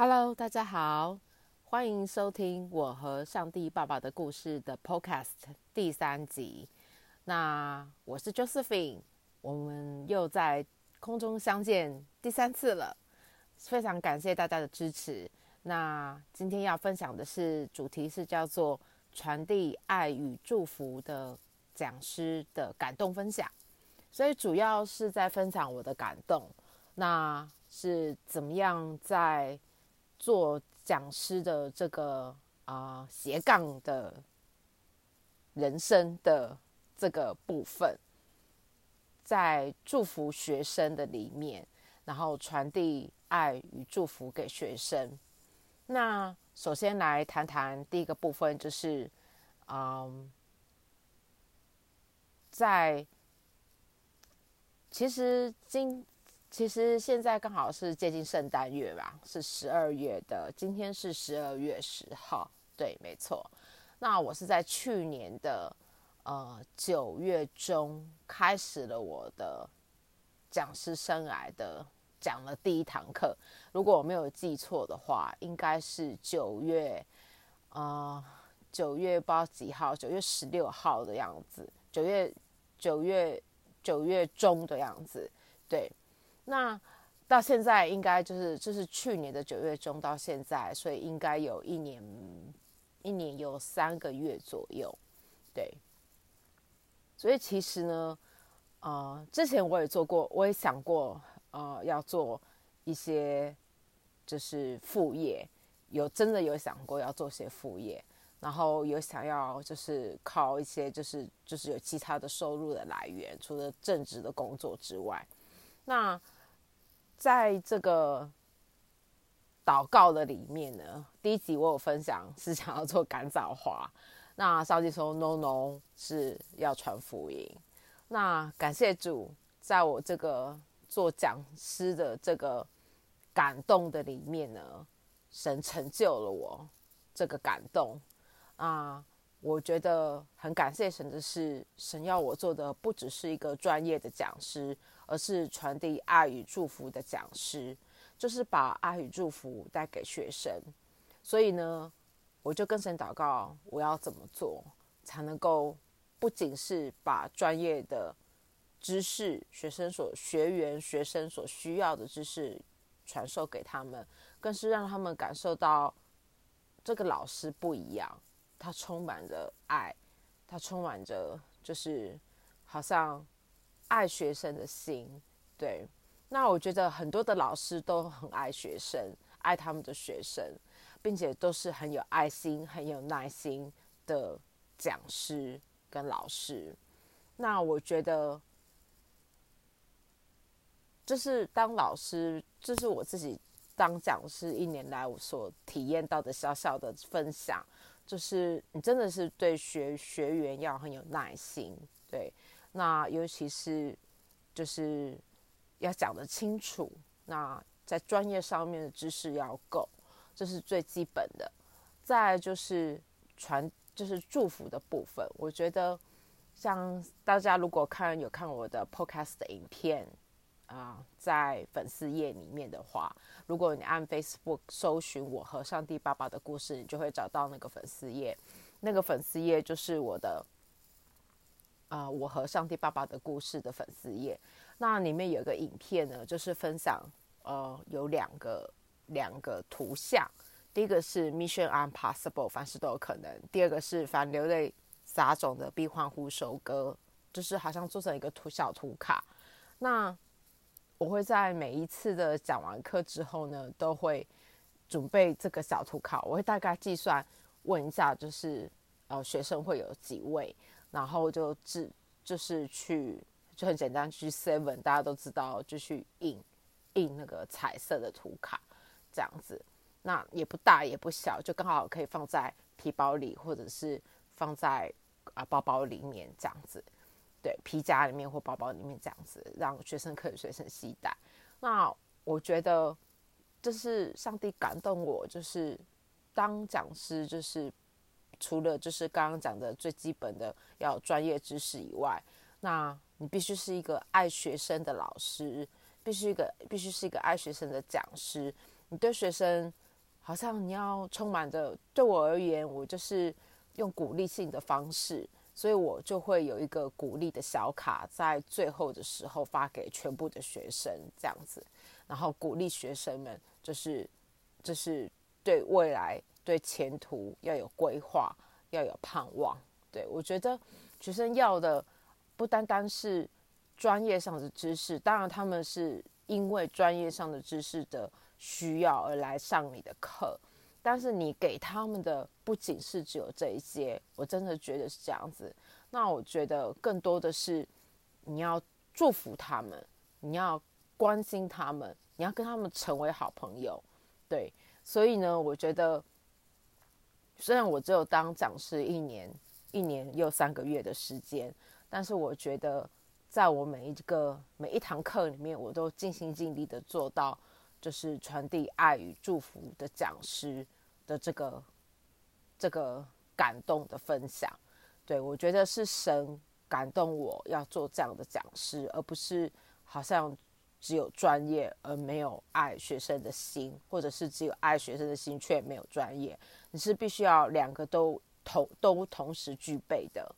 Hello，大家好，欢迎收听我和上帝爸爸的故事的 Podcast 第三集。那我是 Josephine，我们又在空中相见第三次了，非常感谢大家的支持。那今天要分享的是主题是叫做传递爱与祝福的讲师的感动分享，所以主要是在分享我的感动，那是怎么样在做讲师的这个啊、斜杠的人生的这个部分，在祝福学生的里面，然后传递爱与祝福给学生。那首先来谈谈第一个部分，就是嗯，在其实今。其实现在刚好是接近圣诞月吧，是十二月的，今天是十二月十号，对，没错。那我是在去年的呃九月中开始了我的讲师生涯的讲了第一堂课，如果我没有记错的话，应该是九月呃九月不知道几号，九月十六号的样子，九月九月九月中的样子，对。那到现在应该就是就是去年的九月中到现在，所以应该有一年一年有三个月左右，对。所以其实呢，呃，之前我也做过，我也想过，呃，要做一些就是副业，有真的有想过要做些副业，然后有想要就是靠一些就是就是有其他的收入的来源，除了正职的工作之外，那。在这个祷告的里面呢，第一集我有分享是想要做干燥花，那上帝说 no no 是要传福音。那感谢主，在我这个做讲师的这个感动的里面呢，神成就了我这个感动啊。我觉得很感谢神的是，神要我做的不只是一个专业的讲师。而是传递爱与祝福的讲师，就是把爱与祝福带给学生。所以呢，我就跟神祷告，我要怎么做才能够不仅是把专业的知识、学生所学员、学生所需要的知识传授给他们，更是让他们感受到这个老师不一样，他充满着爱，他充满着就是好像。爱学生的心，对，那我觉得很多的老师都很爱学生，爱他们的学生，并且都是很有爱心、很有耐心的讲师跟老师。那我觉得，就是当老师，这、就是我自己当讲师一年来我所体验到的小小的分享，就是你真的是对学学员要很有耐心，对。那尤其是就是要讲得清楚，那在专业上面的知识要够，这是最基本的。再就是传，就是祝福的部分。我觉得像大家如果看有看我的 podcast 影片啊、在粉丝页里面的话，如果你按 Facebook 搜寻我和上帝爸爸的故事，你就会找到那个粉丝页。那个粉丝页就是我的。啊、呃，我和上帝爸爸的故事的粉丝页，那里面有个影片呢，就是分享，呃，有两个两个图像，第一个是 Mission Impossible，凡事都有可能；第二个是反流泪撒种的必欢呼收割，就是好像做成一个图小图卡。那我会在每一次的讲完课之后呢，都会准备这个小图卡，我会大概计算问一下，就是呃，学生会有几位。然后就自就是去就很简单去 Seven，大家都知道就去印印那个彩色的图卡这样子，那也不大也不小，就刚好可以放在皮包里或者是放在啊包包里面这样子，对，皮夹里面或包包里面这样子，让学生可以随身携带。那我觉得就是上帝感动我，就是当讲师就是。除了就是刚刚讲的最基本的要专业知识以外，那你必须是一个爱学生的老师，必须一个必须是一个爱学生的讲师。你对学生好像你要充满着，对我而言，我就是用鼓励性的方式，所以我就会有一个鼓励的小卡，在最后的时候发给全部的学生，这样子，然后鼓励学生们，就是就是对未来、对前途要有规划，要有盼望。对，我觉得学生要的不单单是专业上的知识，当然他们是因为专业上的知识的。需要而来上你的课，但是你给他们的不仅是只有这一些，我真的觉得是这样子。那我觉得更多的是你要祝福他们，你要关心他们，你要跟他们成为好朋友。对，所以呢，我觉得虽然我只有当讲师一年，一年又三个月的时间，但是我觉得在我每一个每一堂课里面，我都尽心尽力的做到。就是传递爱与祝福的讲师的这个这个感动的分享，对，我觉得是神感动我要做这样的讲师，而不是好像只有专业而没有爱学生的心，或者是只有爱学生的心却没有专业。你是必须要两个都同都同时具备的。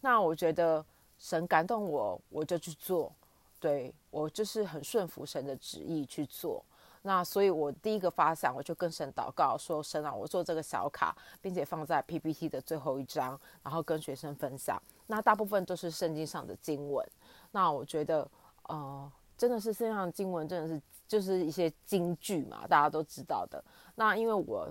那我觉得神感动我，我就去做，对，我就是很顺服神的旨意去做。那所以，我第一个发想，我就跟神祷告说：“神啊，我做这个小卡，并且放在 PPT 的最后一张，然后跟学生分享。那大部分都是圣经上的经文。那我觉得，呃，真的是圣上的经文，真的是就是一些金句嘛，大家都知道的。那因为我，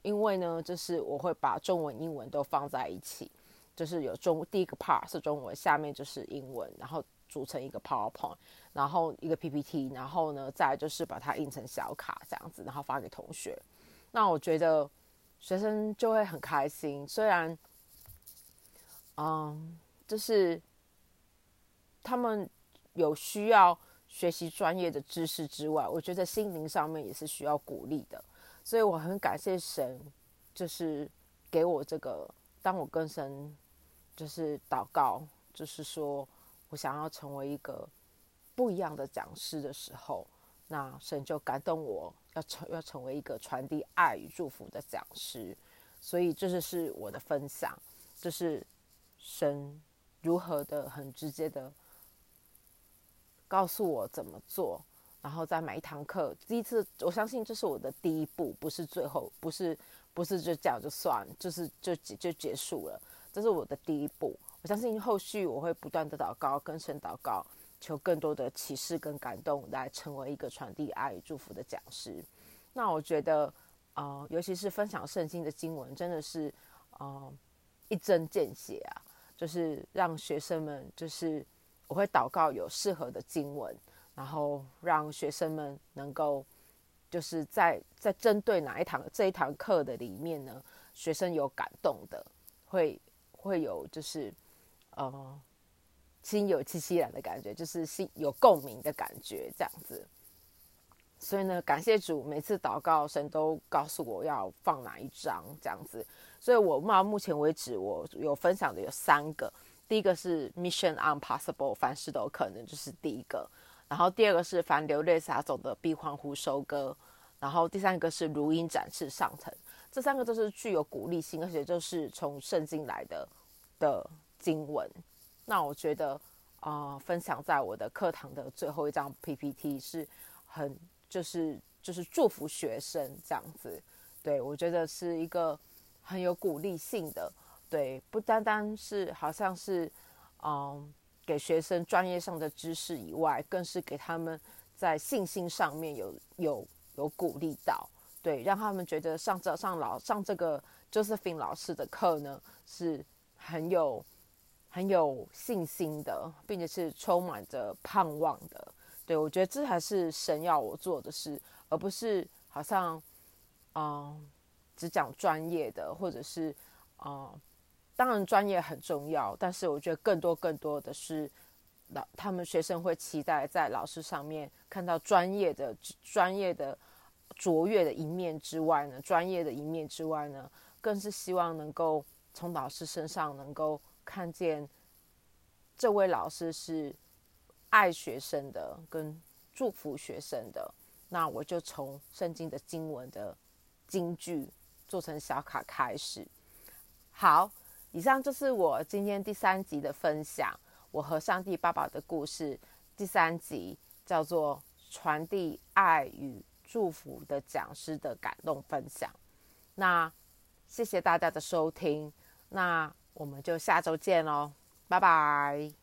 因为呢，就是我会把中文、英文都放在一起，就是有中第一个 part 是中文，下面就是英文，然后。”组成一个 PowerPoint，然后一个 PPT，然后呢，再就是把它印成小卡这样子，然后发给同学。那我觉得学生就会很开心，虽然，嗯，就是他们有需要学习专业的知识之外，我觉得心灵上面也是需要鼓励的。所以我很感谢神，就是给我这个，当我跟神就是祷告，就是说。我想要成为一个不一样的讲师的时候，那神就感动我要成要成为一个传递爱与祝福的讲师，所以这就是我的分享，就是神如何的很直接的告诉我怎么做，然后再买一堂课，第一次我相信这是我的第一步，不是最后，不是不是就这样就算，就是就就结束了，这是我的第一步。我相信后续我会不断的祷告，跟神祷告，求更多的启示跟感动，来成为一个传递爱与祝福的讲师。那我觉得，呃，尤其是分享圣经的经文，真的是，呃，一针见血啊！就是让学生们，就是我会祷告有适合的经文，然后让学生们能够，就是在在针对哪一堂这一堂课的里面呢，学生有感动的，会会有就是。呃，心有戚戚然的感觉，就是心有共鸣的感觉，这样子。所以呢，感谢主，每次祷告，神都告诉我要放哪一张，这样子。所以我到目前为止，我有分享的有三个。第一个是 Mission Impossible，凡事都有可能，就是第一个。然后第二个是凡流泪撒种的必欢呼收割。然后第三个是如鹰展翅上腾。这三个都是具有鼓励性，而且就是从圣经来的的。经文，那我觉得，啊、分享在我的课堂的最后一张 PPT 是很，就是就是祝福学生这样子，对，我觉得是一个很有鼓励性的，对，不单单是好像是，嗯、给学生专业上的知识以外，更是给他们在信心上面有有有鼓励到，对，让他们觉得上这上老上这个 Josephine 老师的课呢是很有。很有信心的，并且是充满着盼望的。对，我觉得这才是神要我做的事，而不是好像，嗯，只讲专业的，或者是，嗯，当然专业很重要，但是我觉得更多更多的是老他们学生会期待在老师上面看到专业的专业的卓越的一面之外呢，专业的一面之外呢，更是希望能够从老师身上能够。看见这位老师是爱学生的，跟祝福学生的，那我就从圣经的经文的金句做成小卡开始。好，以上就是我今天第三集的分享，我和上帝爸爸的故事。第三集叫做“传递爱与祝福的讲师的感动分享”。那谢谢大家的收听，那我们就下周见喽，拜拜。